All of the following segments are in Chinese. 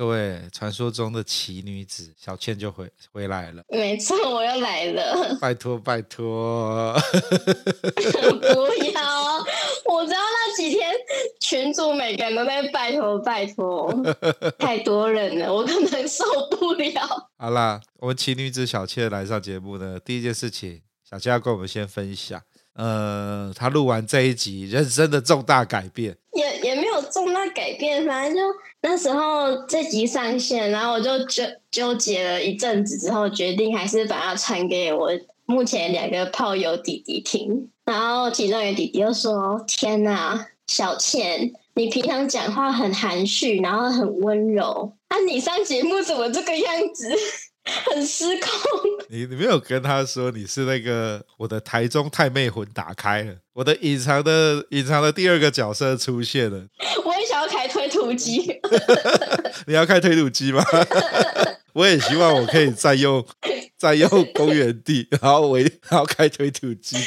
各位，传说中的奇女子小倩就回回来了。没错，我又来了。拜托，拜托。不要，我知道那几天群主每个人都在拜托拜托，太多人了，我可能受不了。好啦，我们奇女子小倩来上节目呢，第一件事情，小倩要跟我们先分享，呃，她录完这一集人生的重大改变。重大改变，反正就那时候这集上线，然后我就纠纠结了一阵子之后，决定还是把它传给我目前两个炮友弟弟听。然后其中一个弟弟就说：“天哪，小倩，你平常讲话很含蓄，然后很温柔，啊，你上节目怎么这个样子？”很失控，你你没有跟他说你是那个我的台中太妹魂打开了，我的隐藏的隐藏的第二个角色出现了。我也想要开推土机，你要开推土机吗？我也希望我可以占用占用公园地，然后我然后开推土机。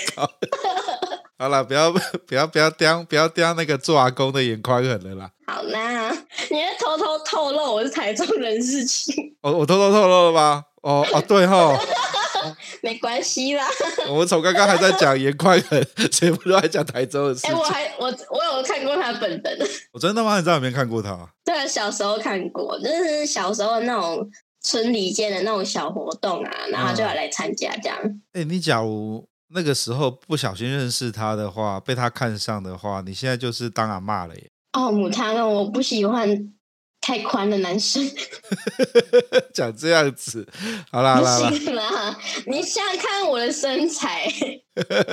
好了，不要 不要不要刁不要刁那个做阿公的眼宽狠了啦。好啦，你在偷偷透露我是台中人事情。我我偷偷透露了吧？哦哦对哈，没关系啦。我们从刚刚还在讲颜宽恒，全部都在讲台中的事情。哎、欸，我还我我有看过他本人。我真的吗？你在哪边看过他？对，小时候看过，就是小时候那种村里间的那种小活动啊，然后就要来参加这样。哎、欸，你假如那个时候不小心认识他的话，被他看上的话，你现在就是当阿骂了耶。哦，母汤啊，我不喜欢太宽的男生。讲这样子，好啦不行啦，你想想看我的身材。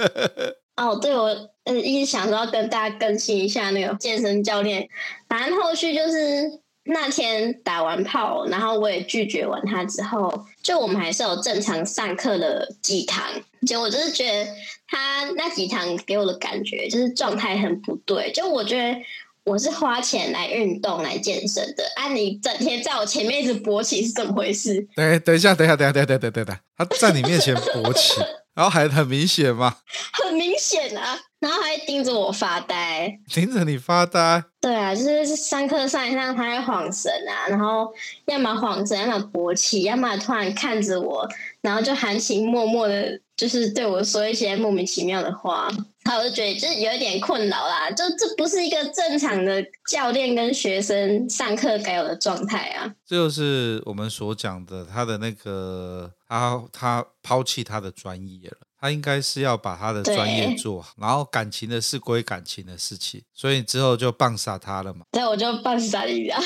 哦，对，我呃一直想说要跟大家更新一下那个健身教练，反正后续就是那天打完炮，然后我也拒绝完他之后，就我们还是有正常上课的几堂，结果我就是觉得他那几堂给我的感觉就是状态很不对，就我觉得。我是花钱来运动来健身的，啊！你整天在我前面一直勃起是怎么回事？等等一下，等一下，等一下，等一下，等等等，他在你面前勃起，然后还很明显吗？很明显啊！然后还盯着我发呆，盯着你发呆。对啊，就是上课上一上，他在晃神啊，然后要么晃神，要么勃起，要么突然看着我，然后就含情脉脉的，就是对我说一些莫名其妙的话。然后我就觉得就是有一点困扰啦，就这不是一个正常的教练跟学生上课该有的状态啊。这就是我们所讲的，他的那个他他抛弃他的专业了。他应该是要把他的专业做好，然后感情的事归感情的事情，所以之后就棒杀他了嘛。对，我就棒杀你啊。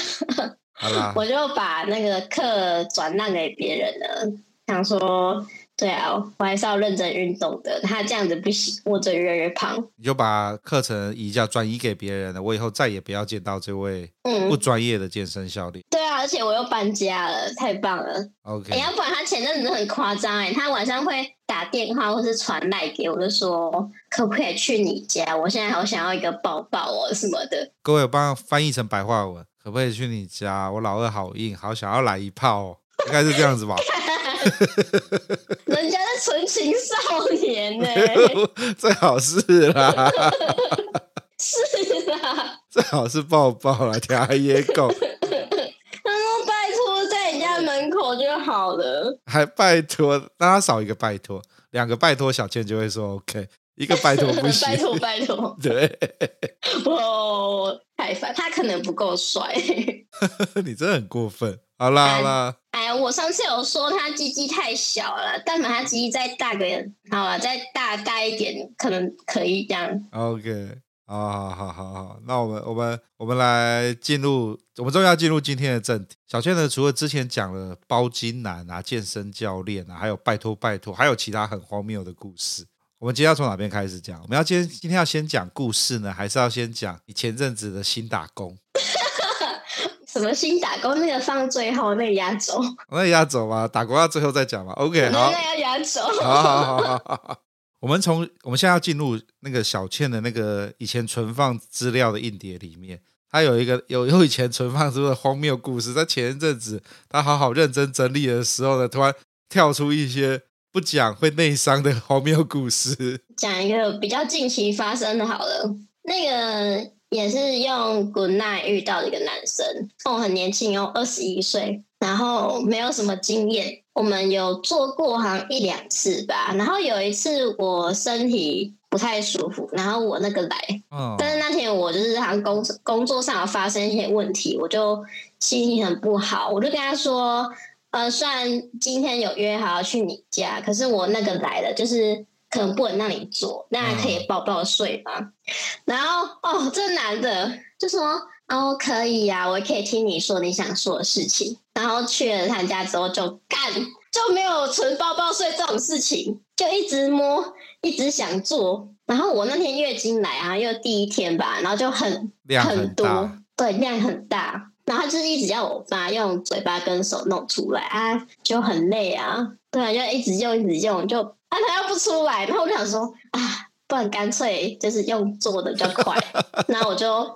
好啦，我就把那个课转让给别人了，想说。对啊，我还是要认真运动的。他这样子不行，我嘴越来越胖。你就把课程移交转移给别人了，我以后再也不要见到这位不专业的健身教练。对啊，而且我又搬家了，太棒了。OK，哎，要不然他前阵子很夸张哎，他晚上会打电话或是传赖给我，就说可不可以去你家？我现在好想要一个抱抱哦什么的。各位，我帮翻译成白话文，可不可以去你家？我老二好硬，好想要来一炮哦，应该是这样子吧。人家是纯情少年呢，最好是啦，是啦，最好是抱抱来调野狗。他说拜托在你家门口就好了，还拜托，让他少一个拜托，两个拜托小倩就会说 OK，一个拜托不行，拜托拜托，对，哦，太烦，他可能不够帅，你真的很过分。好啦好啦，哎，我上次有说他鸡鸡太小了，但凡他鸡鸡再大个，好了，再大大一点，可能可以这样。OK，好好好好好，那我们我们我们来进入，我们终于要进入今天的正题。小倩呢，除了之前讲了包金男啊、健身教练啊，还有拜托拜托，还有其他很荒谬的故事。我们今天要从哪边开始讲？我们要今天今天要先讲故事呢，还是要先讲你前阵子的新打工？什么新打工那个放最后那个压轴，那个压轴嘛，打工要最后再讲嘛。OK，好，那个压轴。好好好好好。我们从我们现在要进入那个小倩的那个以前存放资料的硬碟里面，他有一个有有以前存放出的荒谬故事，在前一阵子他好好认真整理的时候呢，突然跳出一些不讲会内伤的荒谬故事。讲一个比较近期发生的，好了，那个也是用 Good Night 遇到的一个男生，我，很年轻哦，二十一岁，然后没有什么经验。我们有做过好像一两次吧，然后有一次我身体不太舒服，然后我那个来，嗯，但是那天我就是好像工工作上有发生一些问题，我就心情很不好，我就跟他说，呃，虽然今天有约好要去你家，可是我那个来了，就是可能不能让你做，那还可以抱抱睡吗？嗯、然后哦，这男的就说。哦，可以呀、啊，我可以听你说你想说的事情。然后去了他家之后就干，就没有纯抱抱睡这种事情，就一直摸，一直想做。然后我那天月经来啊，又第一天吧，然后就很量很，很多，对，量很大。然后他就是一直要我妈用嘴巴跟手弄出来啊，就很累啊，对啊，就一直用，一直用，就啊，他又不出来。然后我就想说啊，不然干脆就是用做的比较快。然后我就。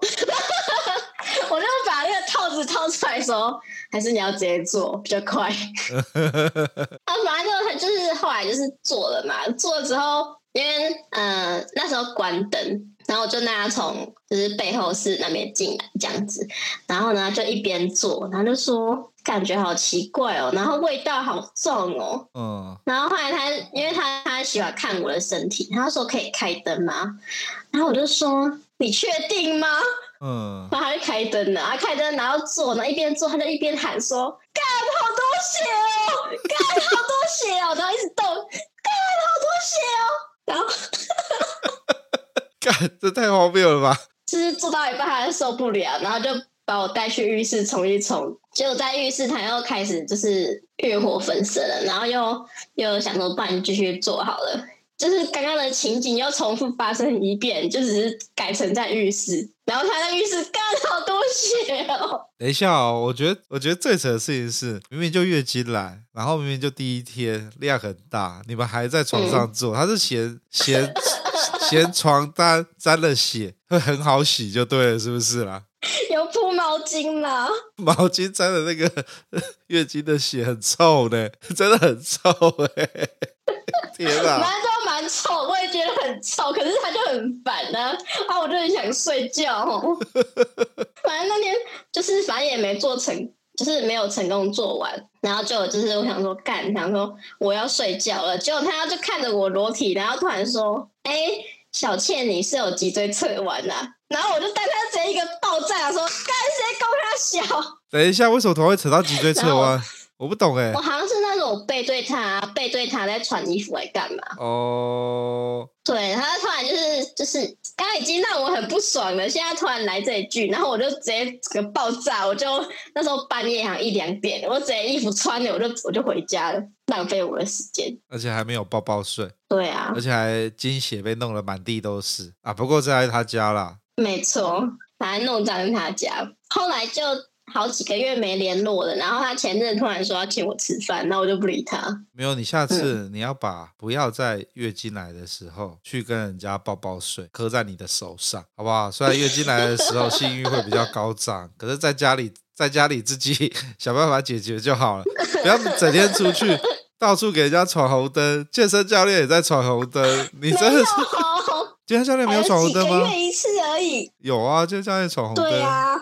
我就把那个套子掏出来说，还是你要直接做比较快。啊，反正就就是后来就是做了嘛，做了之后，因为嗯、呃、那时候关灯，然后我就让他从就是背后室那边进来这样子，然后呢就一边做，然后就说感觉好奇怪哦，然后味道好重哦，嗯，然后后来他因为他他喜欢看我的身体，他说可以开灯吗？然后我就说你确定吗？嗯，然后他就开灯了，他开灯，然后做，然后一边做，他就一边喊说：“干好多血哦，干好多血哦！”然后一直动，干好多血哦，然后，干这太荒谬了吧！就是做到一半，他就受不了，然后就把我带去浴室冲一冲。结果在浴室，他又开始就是欲火焚身了，然后又又想说：“不然继续做好了。”就是刚刚的情景又重复发生一遍，就只是改成在浴室，然后他在浴室干好多血哦。等一下哦，我觉得我觉得最扯的事情是，明明就月经来，然后明明就第一天量很大，你们还在床上做，嗯、他是嫌嫌嫌床单沾了血会很好洗就对了，是不是啦？有铺毛巾啦？毛巾沾的那个 月经的血很臭的，真的很臭哎！天啊！臭，我也觉得很臭，可是他就很烦呢、啊，啊，我就很想睡觉哦。反正那天就是，反正也没做成，就是没有成功做完，然后就就是我想说干，想说我要睡觉了，结果他就看着我裸体，然后突然说：“哎、欸，小倩，你是有脊椎侧弯呐？”然后我就带他直接一个爆炸，说：“干谁攻他小？”等一下，为什么突然会扯到脊椎侧弯？我不懂哎，我好像是那种背对他，背对他在穿衣服来干嘛？哦，oh. 对，他突然就是就是刚刚已经让我很不爽了，现在突然来这一句，然后我就直接整个爆炸，我就那时候半夜好像一两点，我直接衣服穿了，我就我就回家了，浪费我的时间，而且还没有抱抱睡。对啊，而且还经血被弄得满地都是啊，不过这还是他家啦，没错，把他弄脏他家，后来就。好几个月没联络了，然后他前阵突然说要请我吃饭，那我就不理他。没有，你下次你要把不要在月经来的时候去跟人家抱抱睡，刻在你的手上，好不好？虽然月经来的时候 性欲会比较高涨，可是在家里在家里自己 想办法解决就好了，不要整天出去到处给人家闯红灯。健身教练也在闯红灯，你真的是？健身教练没有闯红灯吗？几个月一次而已。有啊，健身教练闯红灯。对啊。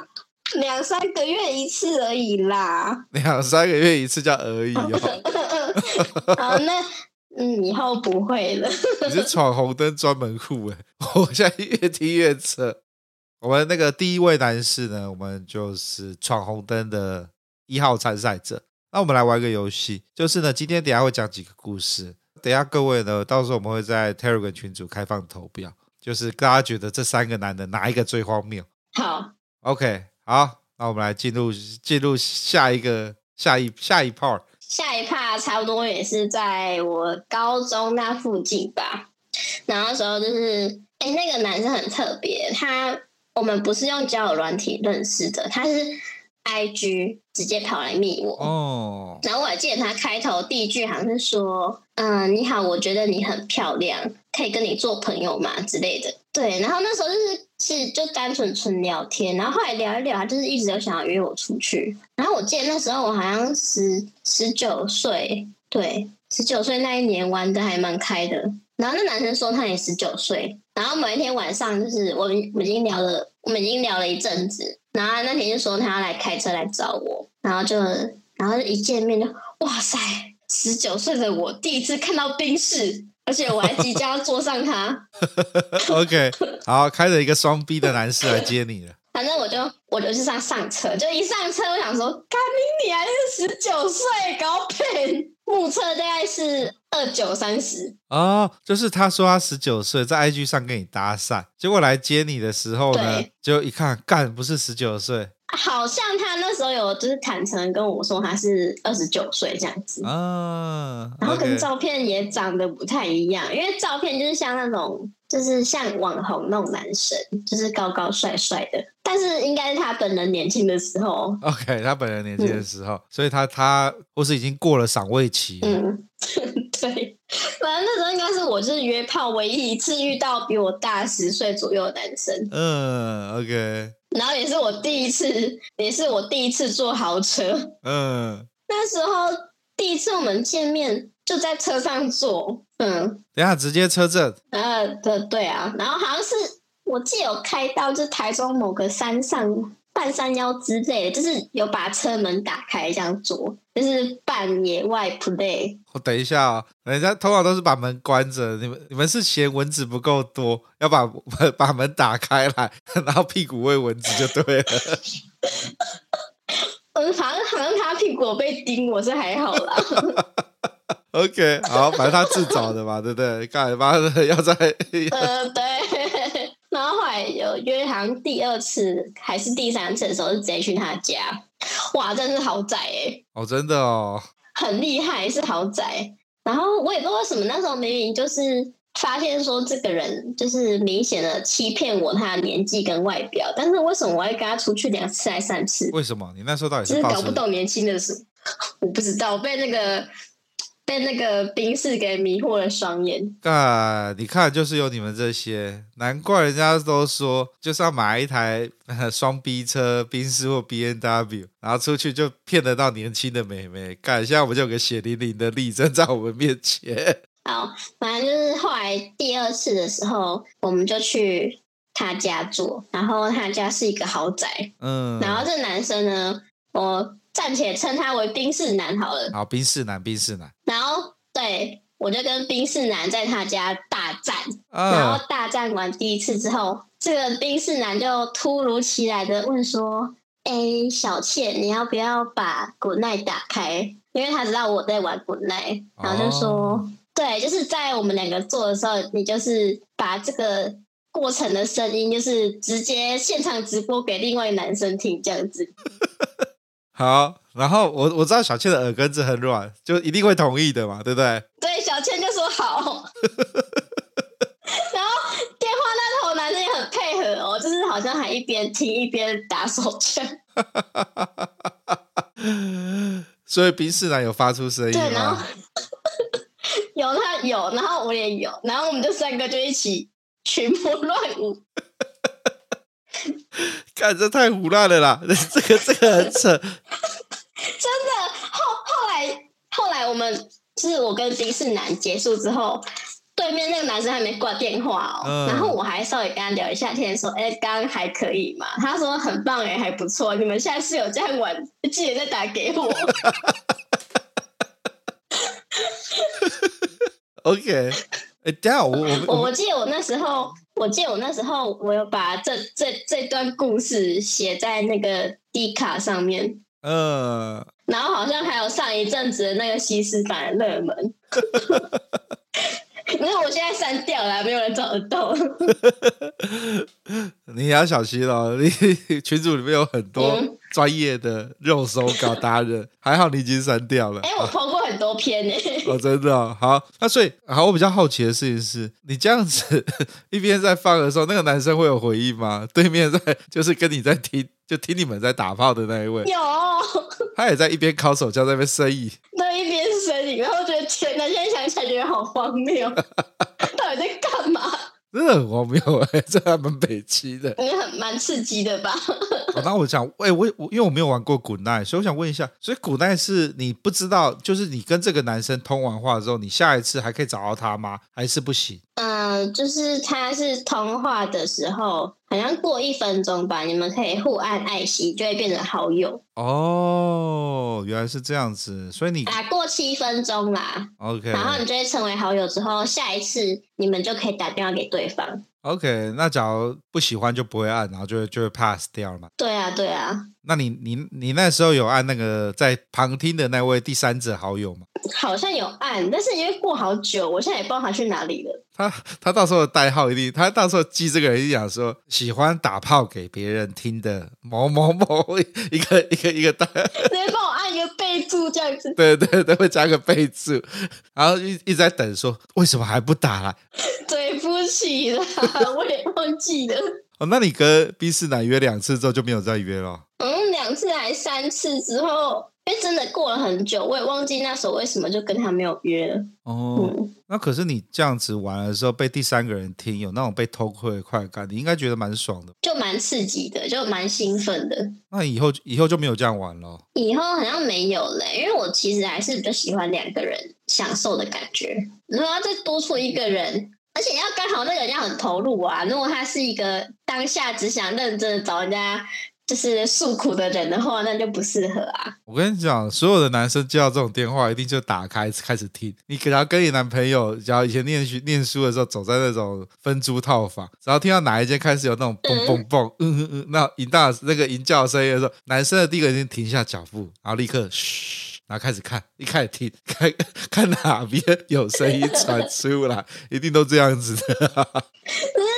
两三个月一次而已啦，两三个月一次叫而已哦。好，那嗯，以后不会了。你是闯红灯专门户哎，我现在越听越扯。我们那个第一位男士呢，我们就是闯红灯的一号参赛者。那我们来玩个游戏，就是呢，今天等下会讲几个故事。等下各位呢，到时候我们会在 Telegram 群组开放投票，就是大家觉得这三个男的哪一个最荒谬？好，OK。好，那我们来进入进入下一个下一下一 part。下一 part 差不多也是在我高中那附近吧。然后那时候就是，哎，那个男生很特别，他我们不是用交友软体认识的，他是 IG 直接跑来密我哦，然后我还记得他开头第一句好像是说：“嗯，你好，我觉得你很漂亮，可以跟你做朋友吗？”之类的。对，然后那时候就是是就单纯纯聊天，然后后来聊一聊，他就是一直有想要约我出去。然后我记得那时候我好像十十九岁，对，十九岁那一年玩的还蛮开的。然后那男生说他也十九岁，然后某一天晚上就是我们我们已经聊了，我们已经聊了一阵子。然后那天就说他要来开车来找我，然后就然后一见面就哇塞，十九岁的我第一次看到冰室，而且我还即将要坐上它。OK，好，开着一个双 B 的男士来接你了。反正我就我就去上上车，就一上车我想说，干你你还是十九岁，搞骗。目测大概是二九三十哦，就是他说他十九岁，在 IG 上跟你搭讪，结果来接你的时候呢，就一看，干不是十九岁。好像他那时候有就是坦诚跟我说他是二十九岁这样子啊，然后跟照片也长得不太一样，因为照片就是像那种就是像网红那种男生，就是高高帅帅的，但是应该是他本人年轻的时候。OK，他本人年轻的时候，嗯、所以他他或是已经过了赏味期。嗯，对，反正那时候应该是我就是约炮唯一一次遇到比我大十岁左右的男生。嗯，OK。然后也是我第一次，也是我第一次坐豪车。嗯，那时候第一次我们见面就在车上坐。嗯，等下直接车震。呃，对对啊，然后好像是我记得有开到就是台中某个山上。半山腰之类的，就是有把车门打开这样做，就是半野外 play。我等一下啊、哦，人家通常都是把门关着，你们你们是嫌蚊子不够多，要把 把门打开来，然后屁股喂蚊子就对了。嗯，好像好像他屁股被叮，我是还好啦。OK，好，反正他自找的嘛，对不对？干嘛要在？呃，对。然后后来有约，好像第二次还是第三次的时候，是直接去他家。哇，真是豪宅哎！哦，真的哦，很厉害，是豪宅。然后我也不知道为什么，那时候明明就是发现说这个人就是明显的欺骗我他的年纪跟外表，但是为什么我会跟他出去两次还三次？为什么？你那时候到底是，是搞不懂年轻的事？我不知道，被那个。被那个冰室给迷惑了双眼。啊，你看，就是有你们这些，难怪人家都说，就是要买一台 双 B 车，宾士或 B N W，然后出去就骗得到年轻的美眉。看，现在我们就有个血淋淋的例证在我们面前。好，反正就是后来第二次的时候，我们就去他家住，然后他家是一个豪宅。嗯，然后这男生呢，我。暂且称他为冰室男好了。好，冰士男，冰室男。然后，对，我就跟冰室男在他家大战。哦、然后大战完第一次之后，这个冰室男就突如其来的问说：“哎，小倩，你要不要把 Good Night 打开？因为他知道我在玩 Good Night。然后就说：哦、对，就是在我们两个做的时候，你就是把这个过程的声音，就是直接现场直播给另外男生听，这样子。”好，然后我我知道小倩的耳根子很软，就一定会同意的嘛，对不对？对，小倩就说好。然后电话那头男生也很配合哦，就是好像还一边听一边打手枪。所以宾士男有发出声音吗？对，然后 有他有，然后我也有，然后我们就三个就一起群魔乱舞。看这太胡乱了啦！这个这个很扯，真的。后后来后来我们就是我跟宾士男结束之后，对面那个男生还没挂电话哦，嗯、然后我还稍微跟他聊一下天，说：“哎，刚刚还可以嘛？”他说：“很棒哎，还不错。你们下次有这样玩，记得再打给我。”OK，哎，等下我我记得我那时候。我记得我那时候，我有把这这这段故事写在那个 D 卡上面，嗯，然后好像还有上一阵子的那个西施版的热门，那我现在删掉了，没有人找得到。你也要小心哦，你群组里面有很多专业的肉搜稿达人，嗯、还好你已经删掉了。哎、欸，我 PO 过很多都偏呢。哦，真的、哦、好。那所以好，我比较好奇的事情是，你这样子 一边在放的时候，那个男生会有回应吗？对面在就是跟你在听，就听你们在打炮的那一位，有，他也在一边烤手叫在那边呻吟，对，一边呻吟，然后觉得天哪，现在想起来觉得好荒谬，到底在干嘛？真的很荒谬哎，这还蛮北区的，也很蛮刺激的吧？哦、那我想，哎、欸，我我因为我没有玩过 Good Night，所以我想问一下，所以 Good Night 是你不知道，就是你跟这个男生通完话之后，你下一次还可以找到他吗？还是不行？嗯、呃，就是他是通话的时候，好像过一分钟吧，你们可以互按爱心，就会变成好友。哦，原来是这样子，所以你啊，过七分钟啦，OK，然后你就会成为好友之后，下一次你们就可以打电话给对方。OK，那假如不喜欢就不会按，然后就会就会 pass 掉了嘛？对啊，对啊。那你你你那时候有按那个在旁听的那位第三者好友吗？好像有按，但是因为过好久，我现在也不知道他去哪里了。他他到时候的代号一定，他到时候记这个人一定讲说喜欢打炮给别人听的某某某一个一个一个代，直接帮我按一个备注这样子。对对对，会加个备注，然后一一直在等说为什么还不打来？对不起啦，我也忘记了。哦，那你跟 B 四男约两次之后就没有再约了？嗯，两次还三次之后。因为真的过了很久，我也忘记那时候为什么就跟他没有约了。哦，嗯、那可是你这样子玩的时候被第三个人听，有那种被偷窥的快感，你应该觉得蛮爽的，就蛮刺激的，就蛮兴奋的。那以后以后就没有这样玩了？以后好像没有嘞，因为我其实还是比较喜欢两个人享受的感觉。如果要再多出一个人，而且要刚好那个人要很投入啊。如果他是一个当下只想认真的找人家。就是诉苦的人的话，那就不适合啊。我跟你讲，所有的男生接到这种电话，一定就打开开始听。你给他跟你男朋友，只要以前念书念书的时候，走在那种分租套房，然后听到哪一间开始有那种嘣嘣嘣，嗯嗯嗯，那淫荡那个淫叫声音的时候，男生的第一个人停下脚步，然后立刻嘘，然后开始看，一开始听，看看哪边有声音传出来，一定都这样子的。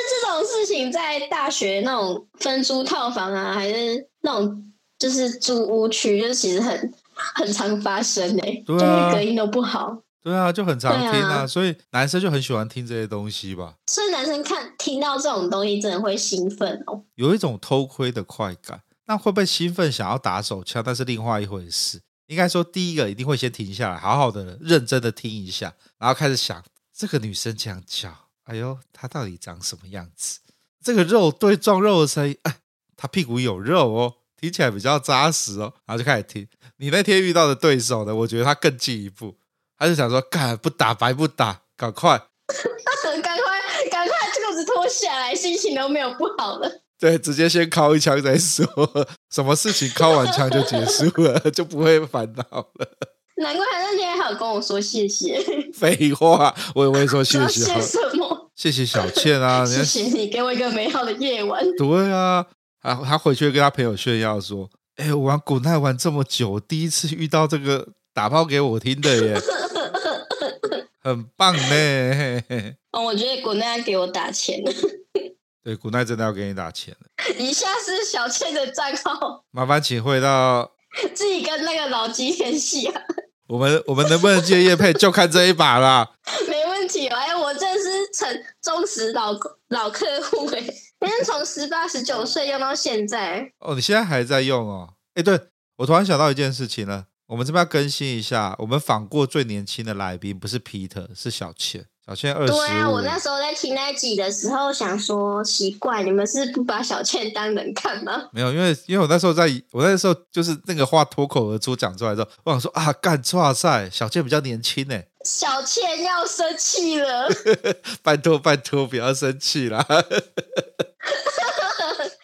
事情在大学那种分租套房啊，还是那种就是租屋区，就其实很很常发生诶、欸，对啊，隔音都不好。对啊，就很常听啊，啊所以男生就很喜欢听这些东西吧。所以男生看听到这种东西，真的会兴奋哦，有一种偷窥的快感。那会不会兴奋想要打手枪？那是另外一回事。应该说，第一个一定会先停下来，好好的认真的听一下，然后开始想这个女生这样叫，哎呦，她到底长什么样子？这个肉对撞肉的声音，哎，他屁股有肉哦，听起来比较扎实哦，然后就开始听。你那天遇到的对手呢？我觉得他更进一步，他就想说，干不打白不打，赶快，赶快，赶快裤子脱下来，心情都没有不好了。对，直接先敲一枪再说，什么事情敲完枪就结束了，就不会烦恼了。难怪他那天还有跟我说谢谢。废话，我也会说谢谢。谢什么？谢谢小倩啊！谢谢你给我一个美好的夜晚。对啊，他他回去跟他朋友炫耀说：“哎，我玩古奈玩这么久，第一次遇到这个打炮给我听的耶，很棒呢。”哦，我觉得古奈给我打钱。对，古奈真的要给你打钱。以下是小倩的账号，麻烦请回到自己跟那个老鸡联系啊。我们 我们能不能接叶配，就看这一把啦。没问题，哎，我这是成忠实老老客户哎，因为从十八十九岁用到现在。哦，你现在还在用哦？哎，对，我突然想到一件事情了，我们这边要更新一下，我们访过最年轻的来宾不是 Peter，是小倩。小倩二十。对啊，我那时候在听那集的时候，想说奇怪，你们是不把小倩当人看吗？没有，因为因为我那时候在，我那时候就是那个话脱口而出讲出来之后，我想说啊，干哇塞，小倩比较年轻呢。小倩要生气了，拜托拜托，不要生气啦。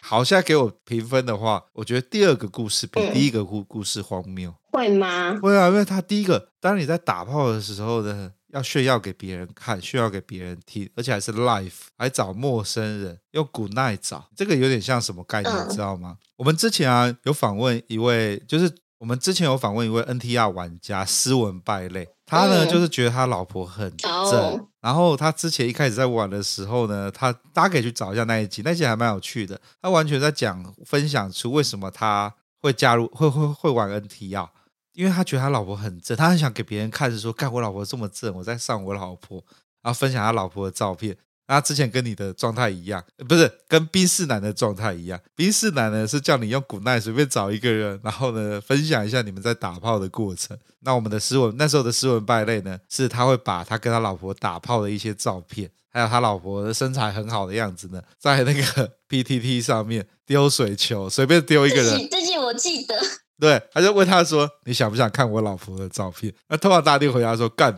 好，现在给我评分的话，我觉得第二个故事比第一个故故事荒谬。嗯、会吗？会啊，因为他第一个，当你在打炮的时候呢。要炫耀给别人看，炫耀给别人听，而且还是 live，还找陌生人用 Good Night 找，这个有点像什么概念，你知道吗？我们之前啊有访问一位，就是我们之前有访问一位 NTR 玩家，斯文败类，他呢就是觉得他老婆很正，然后他之前一开始在玩的时候呢，他大家可以去找一下那一集，那一集还蛮有趣的，他完全在讲分享出为什么他会加入，会会会玩 NTR。因为他觉得他老婆很正，他很想给别人看，是说，看我老婆这么正，我在上我老婆，然后分享他老婆的照片。他之前跟你的状态一样，不是跟宾士男的状态一样。宾士男呢是叫你用 Good Night 随便找一个人，然后呢分享一下你们在打炮的过程。那我们的斯文那时候的斯文败类呢，是他会把他跟他老婆打炮的一些照片，还有他老婆的身材很好的样子呢，在那个 PTT 上面丢水球，随便丢一个人。最近我记得，对，他就问他说：“你想不想看我老婆的照片？”那通常大帝回答说：“干。”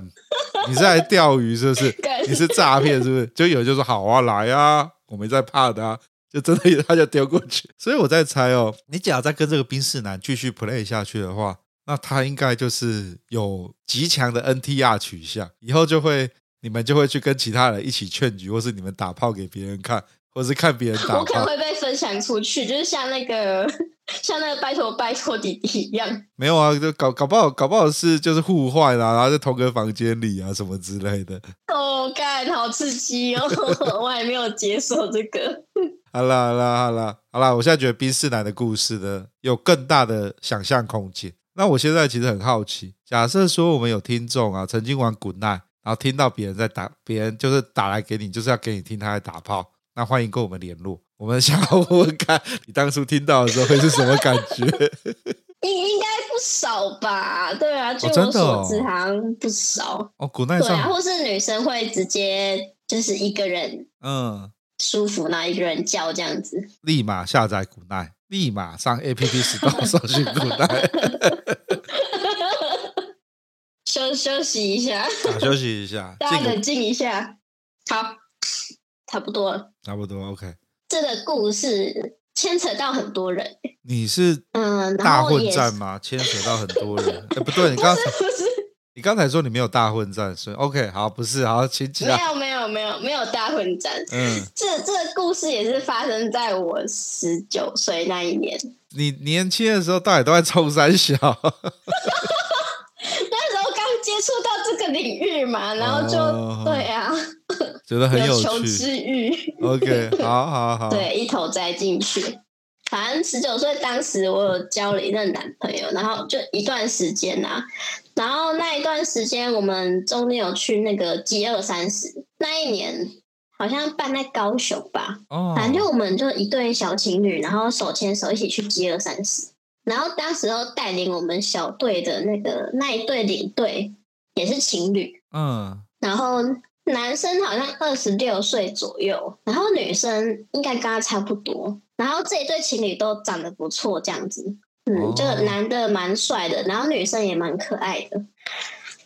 你是来钓鱼是不是？你是诈骗是不是？就有人就说好啊，来啊，我没在怕的啊，就真的他就丢过去。所以我在猜哦，你假如再跟这个冰室男继续 play 下去的话，那他应该就是有极强的 NTR 取向，以后就会你们就会去跟其他人一起劝局，或是你们打炮给别人看，或是看别人打。我可能会被分享出去，就是像那个。像那个拜托拜托弟弟一样，没有啊，就搞搞不好搞不好是就是互换啊，然后在同个房间里啊什么之类的。哦，干，好刺激哦！我还没有接受这个。好啦好啦好啦好啦，我现在觉得冰室男的故事呢有更大的想象空间。那我现在其实很好奇，假设说我们有听众啊，曾经玩 Good Night，然后听到别人在打，别人就是打来给你，就是要给你听他在打炮，那欢迎跟我们联络。我们想要问问看，你当初听到的时候会是什么感觉？应应该不少吧？对啊，据我所知，好像不少哦。古奈上对啊，或是女生会直接就是一个人，嗯，舒服，那一个人叫这样子，立马下载古奈，立马上 APP Store 搜寻古奈，休休息一下，好，休息一下，大家冷静一下，好，差不多了，差不多，OK。这个故事牵扯到很多人。你是嗯大混战吗？牵扯到很多人。哎，不对，你刚才不是你刚才说你没有大混战，所以 OK 好，不是好，请起来。没有没有没有没有大混战。嗯，这这个故事也是发生在我十九岁那一年。你年轻的时候，到底都在冲三小？接触到这个领域嘛，然后就、哦、对啊。觉得很有求知欲。OK，好好好，对，一头栽进去。反正十九岁当时，我有交了一任男朋友，然后就一段时间啊，然后那一段时间，我们中间有去那个饥饿三十，那一年好像办在高雄吧。哦，反正就我们就一对小情侣，然后手牵手一起去饥饿三十。然后当时候带领我们小队的那个那一对领队也是情侣。嗯，然后。男生好像二十六岁左右，然后女生应该跟他差不多。然后这一对情侣都长得不错，这样子，嗯，就男的蛮帅的，然后女生也蛮可爱的。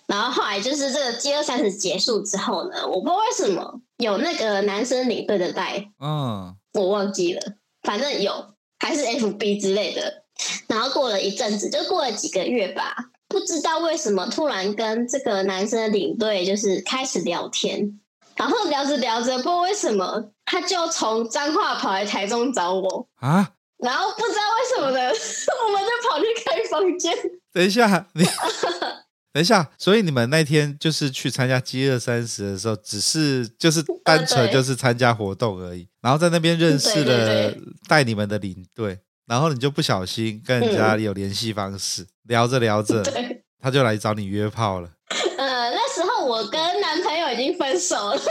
然后后来就是这个饥饿三十结束之后呢，我不知道为什么有那个男生领队的带，嗯，我忘记了，反正有，还是 FB 之类的。然后过了一阵子，就过了几个月吧。不知道为什么突然跟这个男生的领队就是开始聊天，然后聊着聊着，不知道为什么他就从彰化跑来台中找我。啊，然后不知道为什么呢，我们就跑去开房间。等一下，你 等一下，所以你们那天就是去参加饥饿三十的时候，只是就是单纯就是参加活动而已，然后在那边认识了带你们的领队。然后你就不小心跟人家有联系方式，嗯、聊着聊着，他就来找你约炮了。呃，那时候我跟男朋友已经分手了。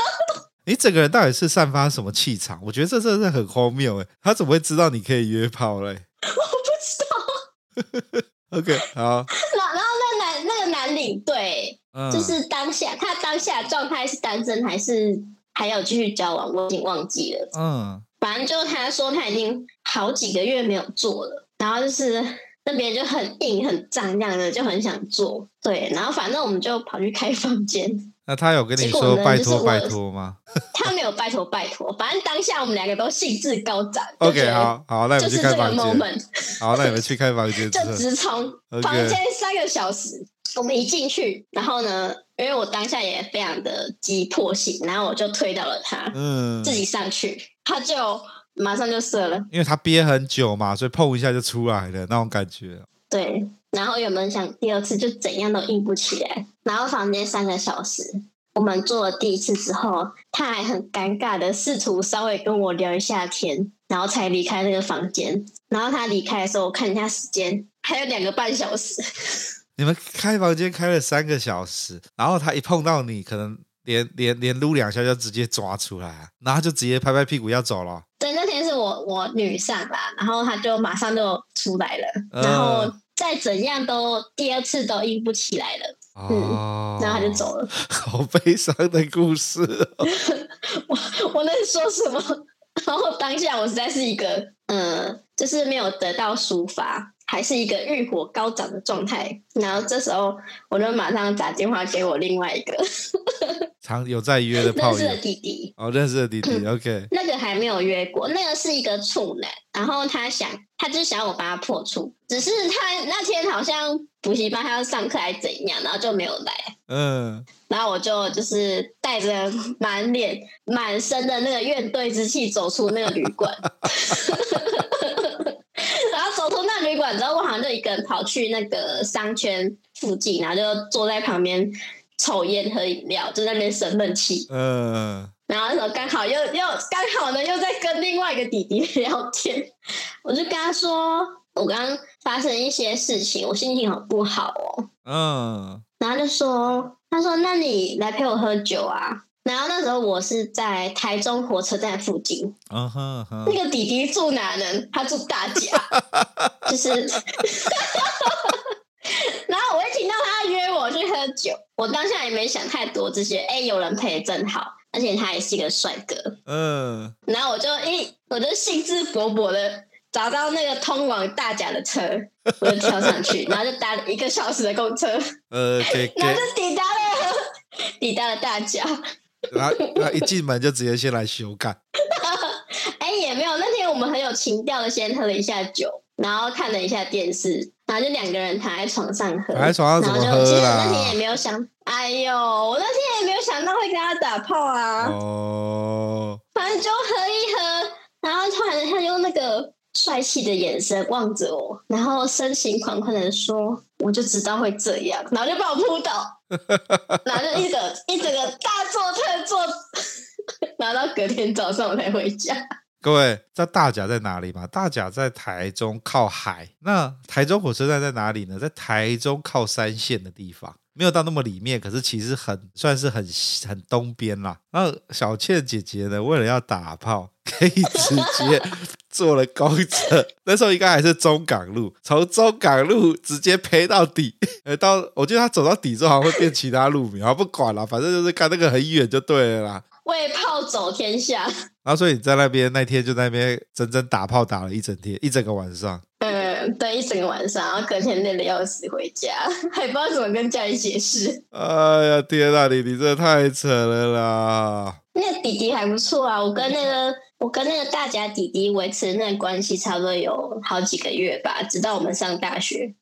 你整个人到底是散发什么气场？我觉得这真的是很荒谬哎，他怎么会知道你可以约炮嘞？我不知道。OK，好。然后，然后那男那个男领队，嗯、就是当下他当下状态是单身还是还有继续交往？我已经忘记了。嗯。反正就他说他已经好几个月没有做了，然后就是那边就很硬很胀这样的，就很想做。对，然后反正我们就跑去开房间。那他有跟你说拜托拜托吗？他没有拜托拜托，反正当下我们两个都兴致高涨。OK，好好，那你们去开房间。好，那你们去开房间。就直冲房间三个小时。我们一进去，然后呢，因为我当下也非常的急迫性，然后我就推到了他，嗯，自己上去，他就马上就射了，因为他憋很久嘛，所以碰一下就出来了那种感觉。对，然后有没有想第二次就怎样都硬不起来？然后房间三个小时，我们做了第一次之后，他还很尴尬的试图稍微跟我聊一下天，然后才离开那个房间。然后他离开的时候，我看一下时间，还有两个半小时。你们开房间开了三个小时，然后他一碰到你，可能连连连撸两下就直接抓出来，然后就直接拍拍屁股要走了。对，那天是我我女上啦，然后他就马上就出来了，嗯、然后再怎样都第二次都硬不起来了。哦、嗯，然后他就走了。好悲伤的故事、哦。我我能说什么？然后当下我实在是一个嗯，就是没有得到抒发。还是一个欲火高涨的状态，然后这时候我就马上打电话给我另外一个 常有在约的炮友，认识的弟弟哦，认识的弟弟、嗯、，OK，那个还没有约过，那个是一个处男，然后他想，他就想要我帮他破处，只是他那天好像补习班他要上课还是怎样，然后就没有来，嗯，然后我就就是带着满脸满身的那个怨怼之气走出那个旅馆。之后，我好像就一个人跑去那个商圈附近，然后就坐在旁边抽烟喝饮料，就在那边生闷气。嗯。然后那时候刚好又又刚好呢，又在跟另外一个弟弟聊天，我就跟他说，我刚刚发生一些事情，我心情很不好哦。嗯。然后就说，他说：“那你来陪我喝酒啊？”然后那时候我是在台中火车站附近，uh huh, uh huh. 那个弟弟住哪呢？他住大甲，就是，然后我一听到他约我去喝酒，我当下也没想太多这些，哎，有人陪真好，而且他也是一个帅哥，嗯，uh. 然后我就一，我就兴致勃勃的找到那个通往大甲的车，我就跳上去，然后就搭了一个小时的公车，呃，uh, 然后就抵达了，抵达了大甲。然后然后一进门就直接先来修改。哎，也没有，那天我们很有情调的，先喝了一下酒，然后看了一下电视，然后就两个人躺在床上喝。躺在床上怎么喝啦？其实那天也没有想，哎呦，我那天也没有想到会跟他打炮啊。哦。反正就喝一喝，然后突然他用那个帅气的眼神望着我，然后深情款款的说：“我就知道会这样。”然后就把我扑倒。拿着一整一整个大做特做，拿到隔天早上我才回家。各位，这大甲在哪里吗？大甲在台中靠海。那台中火车站在哪里呢？在台中靠山线的地方，没有到那么里面，可是其实很算是很很东边啦。然后小倩姐姐呢，为了要打炮。可以直接坐了公车，那时候应该还是中港路，从中港路直接陪到底，呃，到我觉得她走到底之后好像会变其他路名，好不管了，反正就是看那个很远就对了啦。为炮走天下，然后所以你在那边那天就在那边整整打炮打了一整天，一整个晚上。嗯，对，一整个晚上，然后隔天累的要死回家，还不知道怎么跟家里解释。哎呀，天哪，你你这太扯了啦！那个弟弟还不错啊，我跟那个。我跟那个大家弟弟维持那个关系差不多有好几个月吧，直到我们上大学。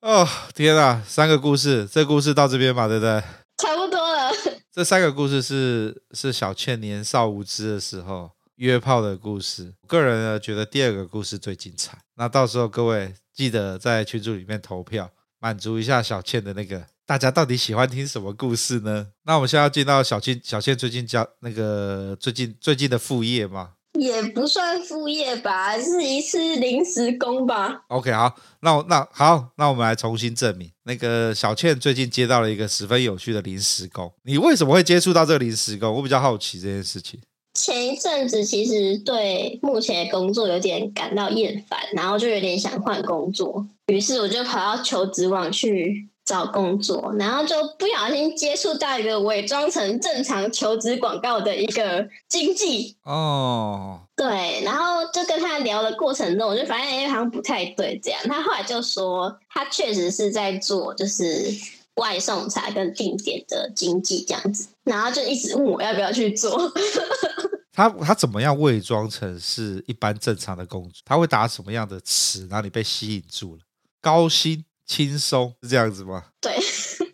哦，天哪！三个故事，这故事到这边吧，对不对？差不多了。这三个故事是是小倩年少无知的时候约炮的故事。我个人呢觉得第二个故事最精彩。那到时候各位记得在群组里面投票，满足一下小倩的那个。大家到底喜欢听什么故事呢？那我们现在要进到小倩，小倩最近教那个最近最近的副业吗？也不算副业吧，是一次临时工吧。OK，好，那我那好，那我们来重新证明，那个小倩最近接到了一个十分有趣的临时工。你为什么会接触到这个临时工？我比较好奇这件事情。前一阵子其实对目前的工作有点感到厌烦，然后就有点想换工作，于是我就跑到求职网去。找工作，然后就不小心接触到一个伪装成正常求职广告的一个经纪哦，对，然后就跟他聊的过程中，我就发现哎，好像不太对，这样。他后来就说，他确实是在做就是外送茶跟定点的经济这样子，然后就一直问我要不要去做。他他怎么样伪装成是一般正常的工作？他会打什么样的词，然后你被吸引住了？高薪。轻松是这样子吗？对，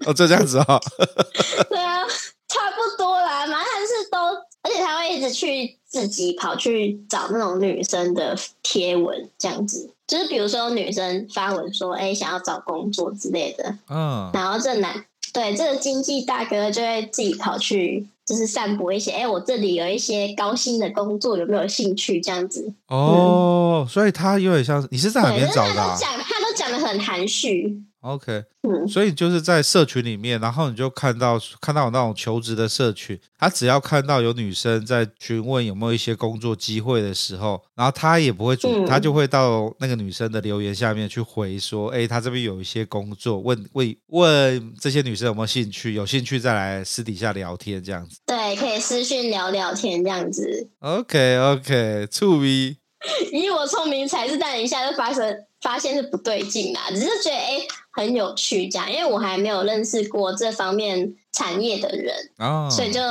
哦，就这样子啊、哦。对啊，差不多啦，反正是都，而且他会一直去自己跑去找那种女生的贴文，这样子，就是比如说女生发文说，哎，想要找工作之类的，嗯，然后这男，对，这个经济大哥就会自己跑去就是散播一些，哎，我这里有一些高薪的工作，有没有兴趣？这样子。哦，嗯、所以他有点像你是在哪边找的、啊？他都讲，他都讲的很含蓄。OK，嗯，所以就是在社群里面，然后你就看到看到有那种求职的社群，他只要看到有女生在询问有没有一些工作机会的时候，然后他也不会主，嗯、他就会到那个女生的留言下面去回说，哎，他这边有一些工作，问问问这些女生有没有兴趣，有兴趣再来私底下聊天这样子。对，可以私讯聊聊天这样子。OK OK，触逼。以我聪明才智，但一下就发生发现是不对劲啦，只是觉得哎。诶很有趣，这样，因为我还没有认识过这方面产业的人，哦，所以就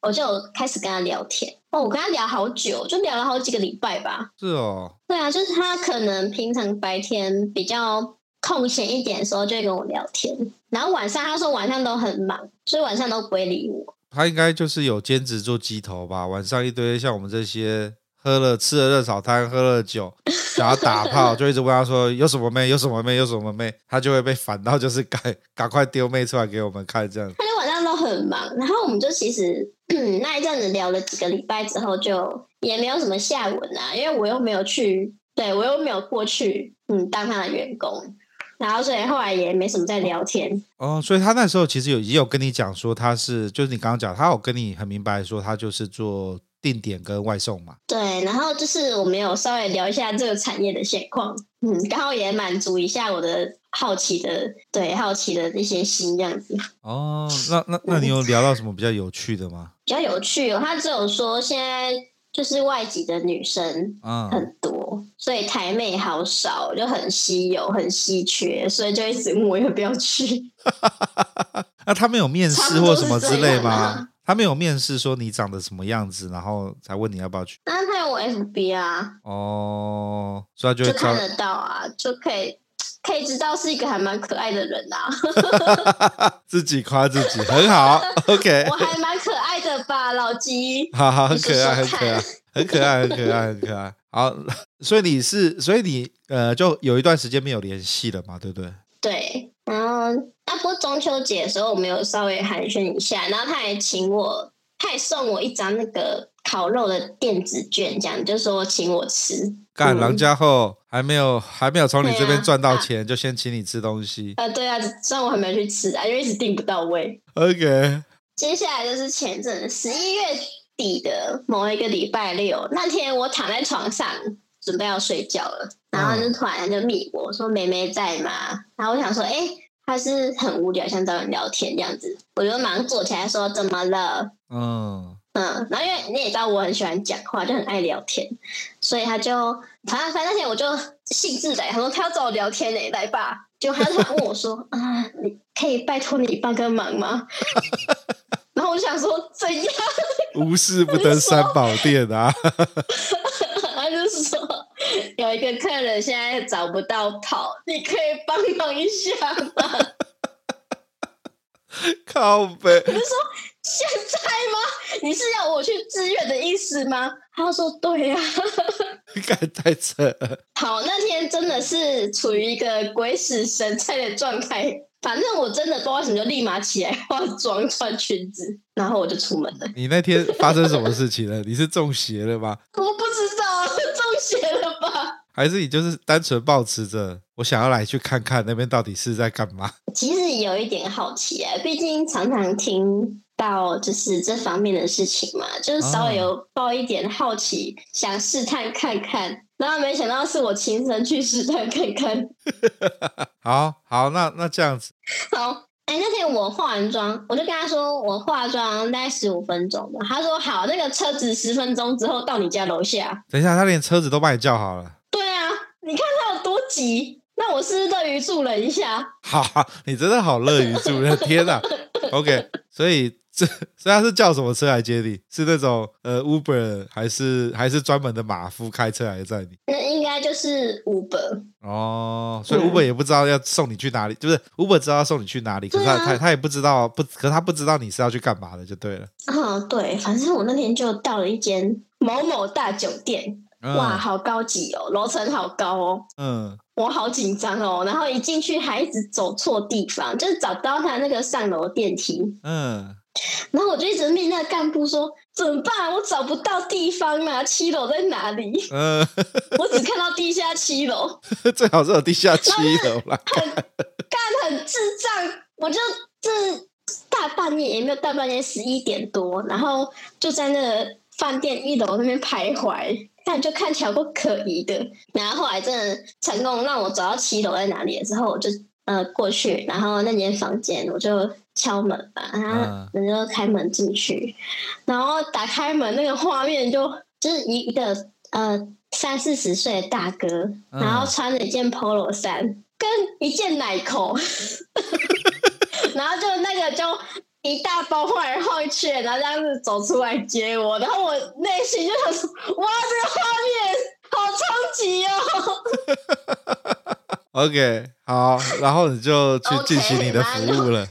我就开始跟他聊天。哦，我跟他聊好久，就聊了好几个礼拜吧。是哦，对啊，就是他可能平常白天比较空闲一点的时候，就会跟我聊天，然后晚上他说晚上都很忙，所以晚上都不会理我。他应该就是有兼职做鸡头吧，晚上一堆像我们这些。喝了吃了热炒摊，喝了酒，想要打炮，就一直问他说有什么妹，有什么妹，有什么妹，他就会被烦到，就是赶赶快丢妹出来给我们看这样。他就晚上都很忙，然后我们就其实 那一阵子聊了几个礼拜之后，就也没有什么下文啊，因为我又没有去，对我又没有过去，嗯，当他的员工，然后所以后来也没什么在聊天。哦，所以他那时候其实有也有跟你讲说他是，就是你刚刚讲，他有跟你很明白说他就是做。定点跟外送嘛，对，然后就是我们有稍微聊一下这个产业的现况，嗯，刚好也满足一下我的好奇的，对，好奇的一些心这样子。哦，那那那你有聊到什么比较有趣的吗？比较有趣哦，他只有说现在就是外籍的女生很多，嗯、所以台妹好少，就很稀有，很稀缺，所以就一直问我要不要去。那他们有面试或什么之类吗？他没有面试说你长得什么样子，然后才问你要不要去。那他有我 FB 啊。哦，所以他就，就看得到啊，就可以可以知道是一个还蛮可爱的人啊。自己夸自己很好，OK。我还蛮可爱的吧，老吉。好好，很可爱，很可爱，很可爱，很可爱，很可爱。好，所以你是，所以你呃，就有一段时间没有联系了嘛，对不对？对，然后。啊，不过中秋节的时候，我们有稍微寒暄一下，然后他还请我，他还送我一张那个烤肉的电子券，这样就说请我吃。干，郎家后还没有还没有从你这边赚到钱，啊、就先请你吃东西。啊，对啊，虽然我还没有去吃啊，因为一直订不到位。OK。接下来就是前阵十一月底的某一个礼拜六，那天我躺在床上准备要睡觉了，然后就突然就密我说妹妹在吗？然后我想说，哎、欸。他是很无聊，想找人聊天这样子，我就马上坐起来说：“怎么了？”嗯嗯，然后因为你也知道我很喜欢讲话，就很爱聊天，所以他就反正反正那天我就兴致来，他说他要找我聊天呢，来吧。就他就问我说：“ 啊，你可以拜托你帮个忙吗？” 然后我想说怎样？无事不登三宝殿啊！他就是说。有一个客人现在找不到跑，你可以帮忙一下吗？靠北！你是说现在吗？你是要我去自愿的意思吗？他说对呀、啊，你敢太扯了。好，那天真的是处于一个鬼使神差的状态。反正我真的不知道为什么就立马起来化妆穿裙子，然后我就出门了。你那天发生什么事情了？你是中邪了吗？我不知道，中邪了吧？还是你就是单纯抱持着我想要来去看看那边到底是在干嘛？其实有一点好奇啊，毕竟常常听到就是这方面的事情嘛，就是稍微有抱一点好奇，哦、想试探看看。然后没想到是我亲身去试探看看。好好，那那这样子。好，哎，那天我化完妆，我就跟他说我化妆大概十五分钟吧。他说好，那个车子十分钟之后到你家楼下。等一下，他连车子都帮你叫好了。对啊，你看他有多急。那我是乐于助人一下。好，你真的好乐于助人，天哪。OK，所以。这所以他是叫什么车来接你？是那种呃 Uber 还是还是专门的马夫开车来载你？那应该就是 Uber 哦。所以 Uber 也不知道要送你去哪里，嗯、就是 Uber 知道要送你去哪里，可是他、啊、他他也不知道不，可是他不知道你是要去干嘛的，就对了。嗯，对，反正我那天就到了一间某某大酒店，嗯、哇，好高级哦，楼层好高哦，嗯，我好紧张哦，然后一进去还一直走错地方，就是找不到他那个上楼电梯，嗯。然后我就一直命那个干部说怎么办？我找不到地方啊，七楼在哪里？嗯，我只看到地下七楼，最好是有地下七楼啦。很干很智障，我就这大半夜也没有大半夜十一点多，然后就在那个饭店一楼那边徘徊。但就看起来不可疑的，然后后来真的成功让我找到七楼在哪里了之后，我就呃过去，然后那间房间我就敲门吧，然后人就开门进去，然后打开门那个画面就就是一个呃三四十岁的大哥，然后穿着一件 polo 衫跟一件奶口，然后就那个就。一大包晃来晃去，然后这样子走出来接我，然后我内心就想说：“哇，这个画面好冲击哦。”OK，好，然后你就去进行你的服务了。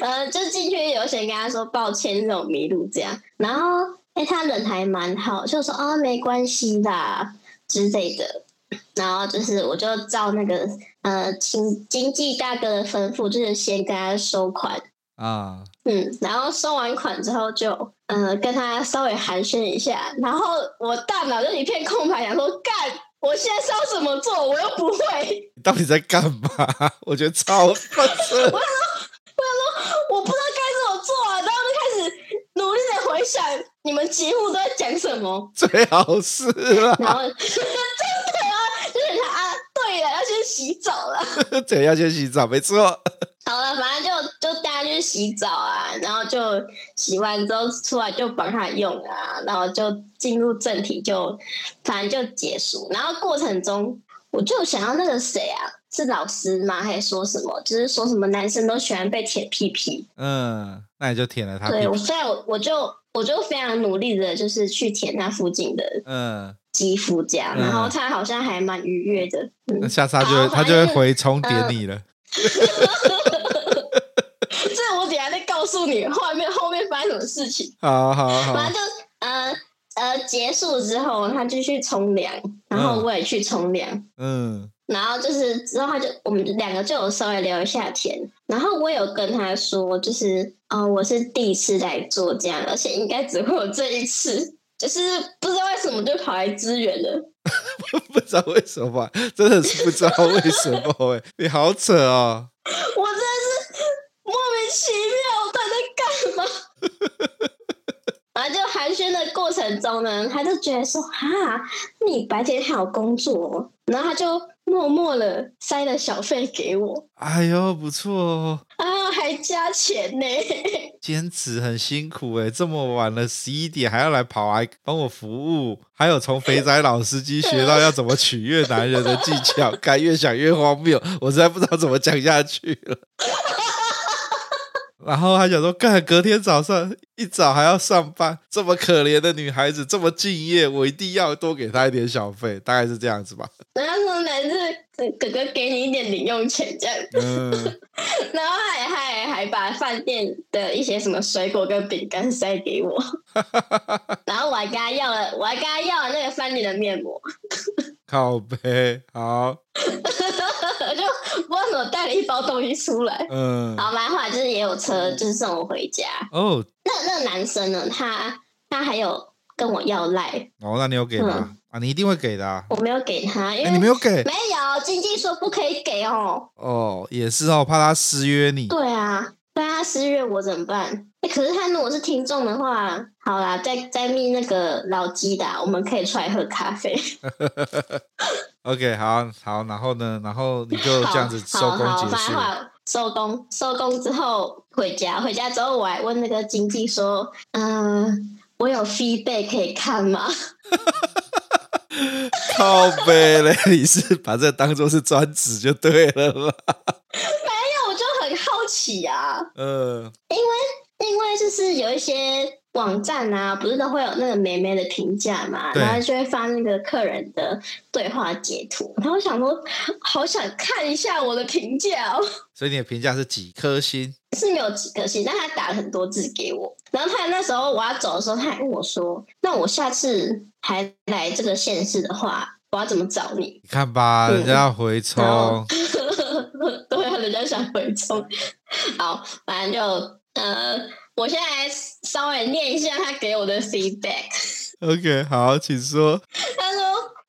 呃，就进去有先跟他说抱歉，这种迷路这样，然后哎，他人还蛮好，就说啊、哦、没关系啦之类的。然后就是我就照那个呃经经济大哥的吩咐，就是先跟他收款。啊，嗯，然后收完款之后就，呃，跟他稍微寒暄一下，然后我大脑就一片空白，想说干，我现在是要怎么做？我又不会。你到底在干嘛？我觉得超 我不知道该怎么做啊，然后就开始努力的回想你们节目都在讲什么。最好是啊。然后真的啊，就是他啊，对了，要先洗澡了。对，要先洗澡，没错。好了，反正就就带他去洗澡啊，然后就洗完之后出来就帮他用啊，然后就进入正题就，就反正就结束。然后过程中我就想要那个谁啊，是老师吗？还是说什么？就是说什么男生都喜欢被舔屁屁。嗯，那你就舔了他屁屁。对，我虽然我我就我就非常努力的，就是去舔他附近的嗯肌肤这样，嗯、然后他好像还蛮愉悦的。嗯、那下次他就会他就会回冲点你了。嗯这我等下再告诉你后面后面发生什么事情。好好好，反正就呃呃结束之后，他就去冲凉，然后我也去冲凉。嗯，然后就是之后他就我们两个就有稍微聊一下天，然后我有跟他说，就是哦、呃，我是第一次来做这样，而且应该只会有这一次，就是不知道为什么就跑来支援了。不知道为什么，真的是不知道为什么哎，你好扯哦！我真的是莫名其妙，他在干嘛？反正就寒暄的过程中呢，他就觉得说：“哈，你白天还有工作。”然后他就默默的塞了小费给我。哎呦，不错哦！啊，还加钱呢！兼职很辛苦哎，这么晚了，十一点还要来跑来帮我服务，还有从肥仔老司机学到要怎么取悦男人的技巧，该越想越荒谬，我实在不知道怎么讲下去了。然后他想说，干，隔天早上一早还要上班，这么可怜的女孩子这么敬业，我一定要多给她一点小费，大概是这样子吧。然后说，每次哥哥给你一点零用钱这样子，嗯、然后还还还把饭店的一些什么水果跟饼干塞给我，然后我还跟他要了，我还跟他要了那个饭店的面膜。靠北，好，就不知道怎么带了一包东西出来。嗯，好，后来就是也有车，就是送我回家。哦，那那个男生呢？他他还有跟我要赖。哦，那你有给他、嗯、啊？你一定会给的、啊。我没有给他，因为、欸、你没有给，没有经济说不可以给哦。哦，也是哦，怕他失约你。对啊。怕他失约我怎么办？哎，可是他如果是听众的话，好啦，再再密那个老鸡的，我们可以出来喝咖啡。OK，好好，然后呢，然后你就这样子收工结束。收工，收工之后回家，回家之后我还问那个经纪说：“嗯、呃，我有 feedback 可以看吗？” 靠背嘞，你是把这当做是专职就对了吧？起啊，嗯，因为因为就是有一些网站啊，不是都会有那个美眉的评价嘛，然后就会发那个客人的对话截图，然后我想说，好想看一下我的评价哦。所以你的评价是几颗星？是没有几颗星，但他打了很多字给我。然后他那时候我要走的时候，他还问我说：“那我下次还来这个县市的话，我要怎么找你？”你看吧，嗯、人家要回冲。对啊，人家想回冲，好，反正就呃，我现在稍微念一下他给我的 feedback。OK，好，请说。他说，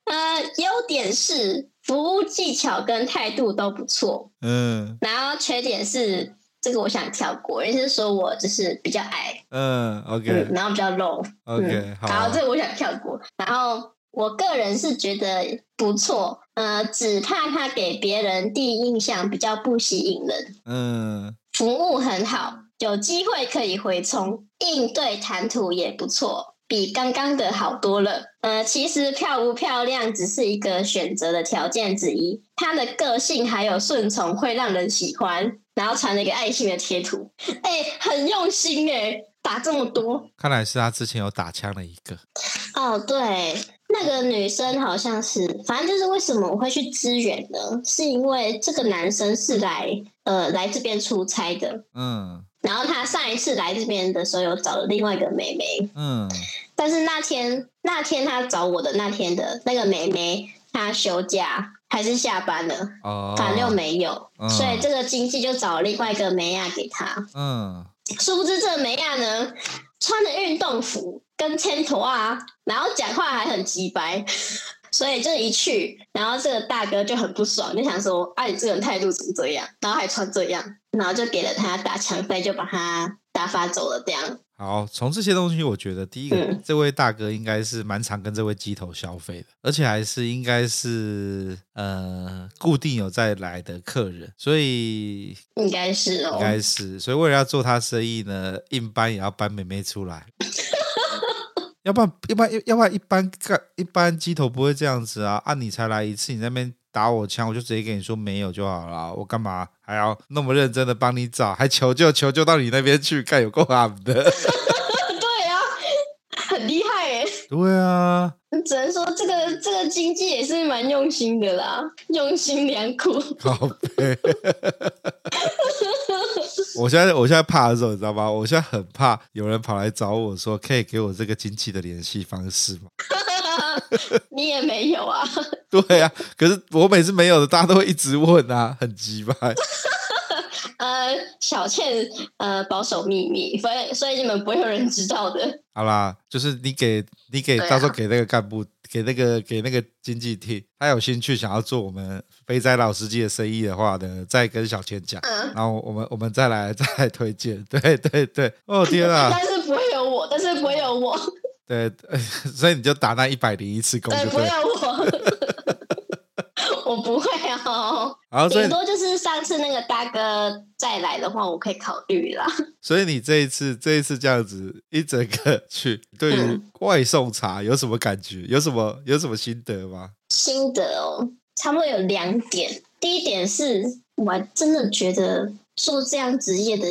呃，优点是服务技巧跟态度都不错。嗯。然后缺点是这个我想跳过，意思是说我就是比较矮。嗯，OK、嗯。然后比较 low。OK，、嗯、好，好，这个我想跳过。然后。我个人是觉得不错，呃，只怕他给别人第一印象比较不吸引人。嗯，服务很好，有机会可以回冲，应对谈吐也不错，比刚刚的好多了。呃，其实漂不漂亮只是一个选择的条件之一，他的个性还有顺从会让人喜欢。然后传了一个爱心的贴图，哎，很用心哎，打这么多，看来是他之前有打枪的一个。哦，对。那个女生好像是，反正就是为什么我会去支援呢？是因为这个男生是来呃来这边出差的，嗯，然后他上一次来这边的时候有找了另外一个妹妹，嗯，但是那天那天他找我的那天的那个妹妹她休假还是下班了，哦，反正又没有，嗯，所以这个经纪就找了另外一个梅亚给他，嗯，殊不知这个梅亚呢穿着运动服。跟铅头啊，然后讲话还很直白，所以这一去，然后这个大哥就很不爽，就想说：“啊，你这个人态度怎么这样？然后还穿这样，然后就给了他打枪费，就把他打发走了。”这样。好，从这些东西，我觉得第一个，嗯、这位大哥应该是蛮常跟这位鸡头消费的，而且还是应该是呃固定有在来的客人，所以应该是哦，应该是，所以为了要做他生意呢，硬搬也要搬妹妹出来。要不然，要不然要不然一般干一般鸡头不会这样子啊！啊，你才来一次，你那边打我枪，我就直接跟你说没有就好了。我干嘛还要那么认真的帮你找，还求救求救到你那边去，看有够狠的。对啊，很 厉害耶。对啊，只能说这个这个经济也是蛮用心的啦，用心良苦。好呗。我现在我现在怕的时候，你知道吗？我现在很怕有人跑来找我说，可以给我这个经济的联系方式吗？你也没有啊？对啊，可是我每次没有的，大家都会一直问啊，很鸡掰。呃，小倩呃保守秘密，所以所以你们不会有人知道的。好啦，就是你给你给到时候给那个干部。给那个给那个经济厅，他有兴趣想要做我们肥仔老司机的生意的话呢，再跟小倩讲，嗯、然后我们我们再来再来推荐，对对对，哦天啊！但是不会有我，但是不会有我，对，所以你就打那一百零一次工就对，不要我。我 不会哦，顶多就是上次那个大哥再来的话，我可以考虑啦。所以你这一次这一次这样子一整个去，对于外送茶有什么感觉？有什么有什么心得吗？心得哦，差不多有两点。第一点是我还真的觉得做这样职业的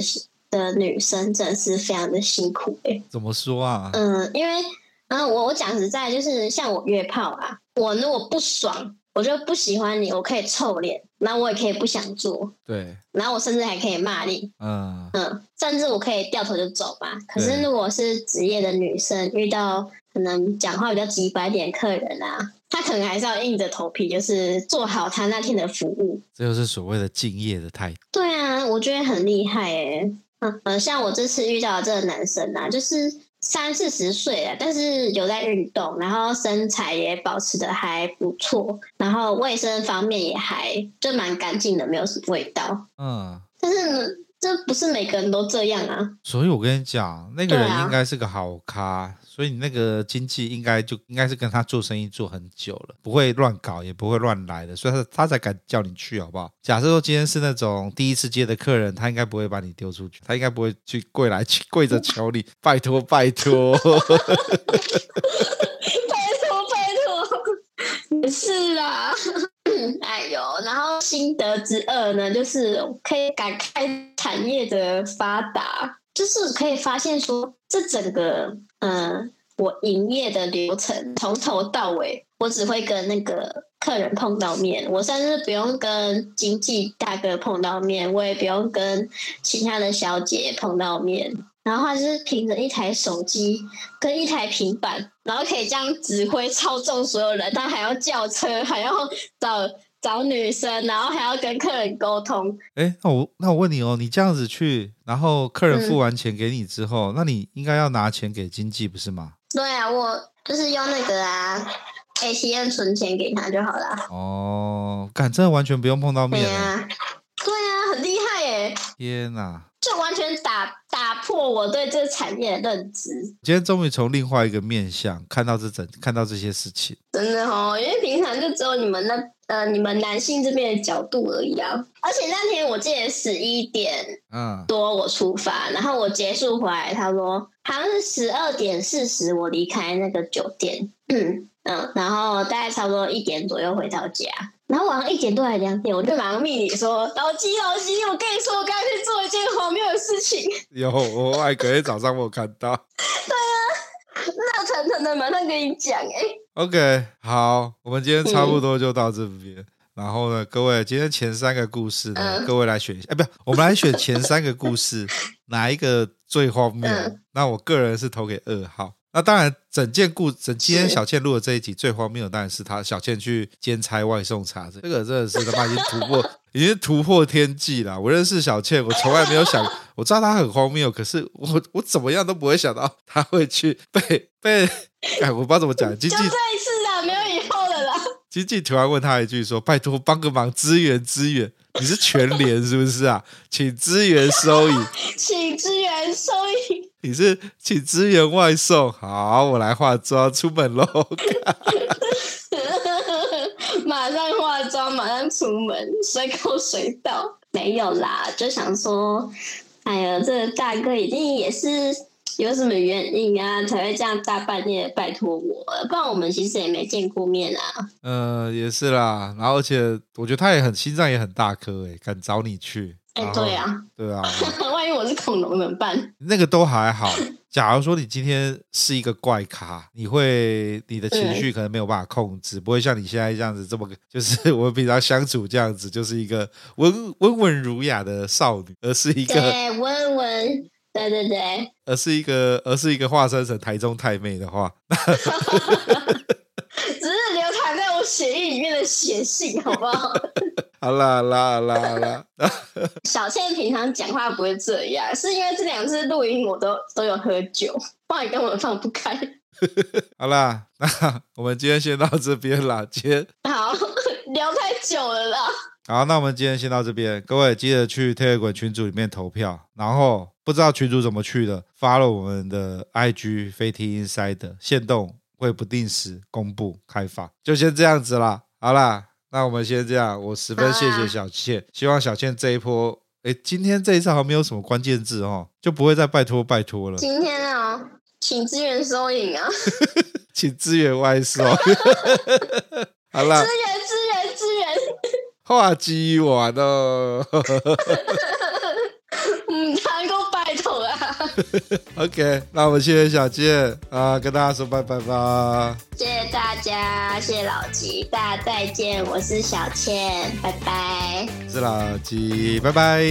的女生真的是非常的辛苦哎。怎么说啊？嗯，因为嗯，我我讲实在，就是像我约炮啊，我如果不爽。我就不喜欢你，我可以臭脸，然后我也可以不想做，对，然后我甚至还可以骂你，嗯嗯，甚至我可以掉头就走吧。可是如果是职业的女生，遇到可能讲话比较直白点客人啊，她可能还是要硬着头皮，就是做好她那天的服务。这就是所谓的敬业的态度。对啊，我觉得很厉害诶。嗯呃，像我这次遇到的这个男生啊，就是。三四十岁了，但是有在运动，然后身材也保持的还不错，然后卫生方面也还就蛮干净的，没有什么味道。嗯，但是呢，这不是每个人都这样啊。所以我跟你讲，那个人应该是个好咖。所以你那个经纪应该就应该是跟他做生意做很久了，不会乱搞，也不会乱来的，所以他他才敢叫你去，好不好？假设说今天是那种第一次接的客人，他应该不会把你丢出去，他应该不会去跪来跪着求你，拜托 拜托，拜托拜托，是啊，哎呦，然后心得之二呢，就是可以感慨产业的发达。就是可以发现说，这整个嗯、我营业的流程从头到尾，我只会跟那个客人碰到面，我甚至不用跟经纪大哥碰到面，我也不用跟其他的小姐碰到面，然后他就是凭着一台手机跟一台平板，然后可以这样指挥操纵所有人，他还要叫车，还要找找女生，然后还要跟客人沟通。哎，那我那我问你哦，你这样子去，然后客人付完钱给你之后，嗯、那你应该要拿钱给经纪不是吗？对啊，我就是用那个啊。ATM 存钱给他就好了。哦，干，真的完全不用碰到面。对啊，对啊，很厉害耶！天哪，就完全打打破我对这个产业的认知。今天终于从另外一个面向看到这整看到这些事情。真的哦，因为平常就只有你们那呃你们男性这边的角度而已啊。而且那天我记得十一点嗯多我出发，嗯、然后我结束回来，他说好像是十二点四十我离开那个酒店。嗯。嗯，然后大概差不多一点左右回到家，然后晚上一点多还两点，我就马上密你说，老吉老吉，我跟你说，我刚才去做一件荒谬的事情。有，我还隔天早上我有看到。对啊，那层层的马上跟你讲哎。OK，好，我们今天差不多就到这边。嗯、然后呢，各位，今天前三个故事呢，嗯、各位来选一下，哎，不要，我们来选前三个故事，哪一个最荒谬？嗯、那我个人是投给二号。那当然，整件故整今天小倩录的这一集最荒谬的当然是她小倩去兼差外送茶，这个真的是他妈已经突破，已经突破天际了。我认识小倩，我从来没有想，我知道她很荒谬，可是我我怎么样都不会想到她会去被被，哎，我不知道怎么讲，经纪就这一次啊，没有以后了啦。经纪突然问他一句说：“拜托帮个忙，支援支援，你是全联是不是啊？请支援收银，请支援收银。”你是请支援外送，好，我来化妆出门喽。马上化妆，马上出门，随口随到。没有啦，就想说，哎呀，这个大哥一定也是有什么原因啊，才会这样大半夜拜托我，不然我们其实也没见过面啊。嗯、呃，也是啦，然后而且我觉得他也很心脏也很大颗，哎，敢找你去。哎，对啊，对啊，万一我是恐龙怎么办？那个都还好。假如说你今天是一个怪咖，你会你的情绪可能没有办法控制，嗯、不会像你现在这样子这么，就是 我们平常相处这样子，就是一个温温文儒雅的少女，而是一个对温文，对对对，而是一个而是一个化身成台中太妹的话，只是流淌在我血液里面的血性，好不好？好啦啦啦啦！小倩平常讲话不会这样，是因为这两次录音我都都有喝酒，不然根本放不开。好啦，那我们今天先到这边啦，今天好聊太久了啦。好，那我们今天先到这边，各位记得去 Telegram 群组里面投票，然后不知道群主怎么去的，follow 我们的 IG FETI Insider 限动会不定时公布开放，就先这样子啦。好啦。那我们先这样，我十分谢谢小倩，啊、希望小倩这一波，哎，今天这一次好像没有什么关键字哦，就不会再拜托拜托了。今天啊，请支援收银啊，请支援外收。好了啦，支援支援支援，话机完了。嗯，能够拜托啊。OK，那我们谢谢小倩啊，跟大家说拜拜吧。谢谢大家，谢谢老吉，大家再见，我是小倩，拜拜。是老吉，拜拜。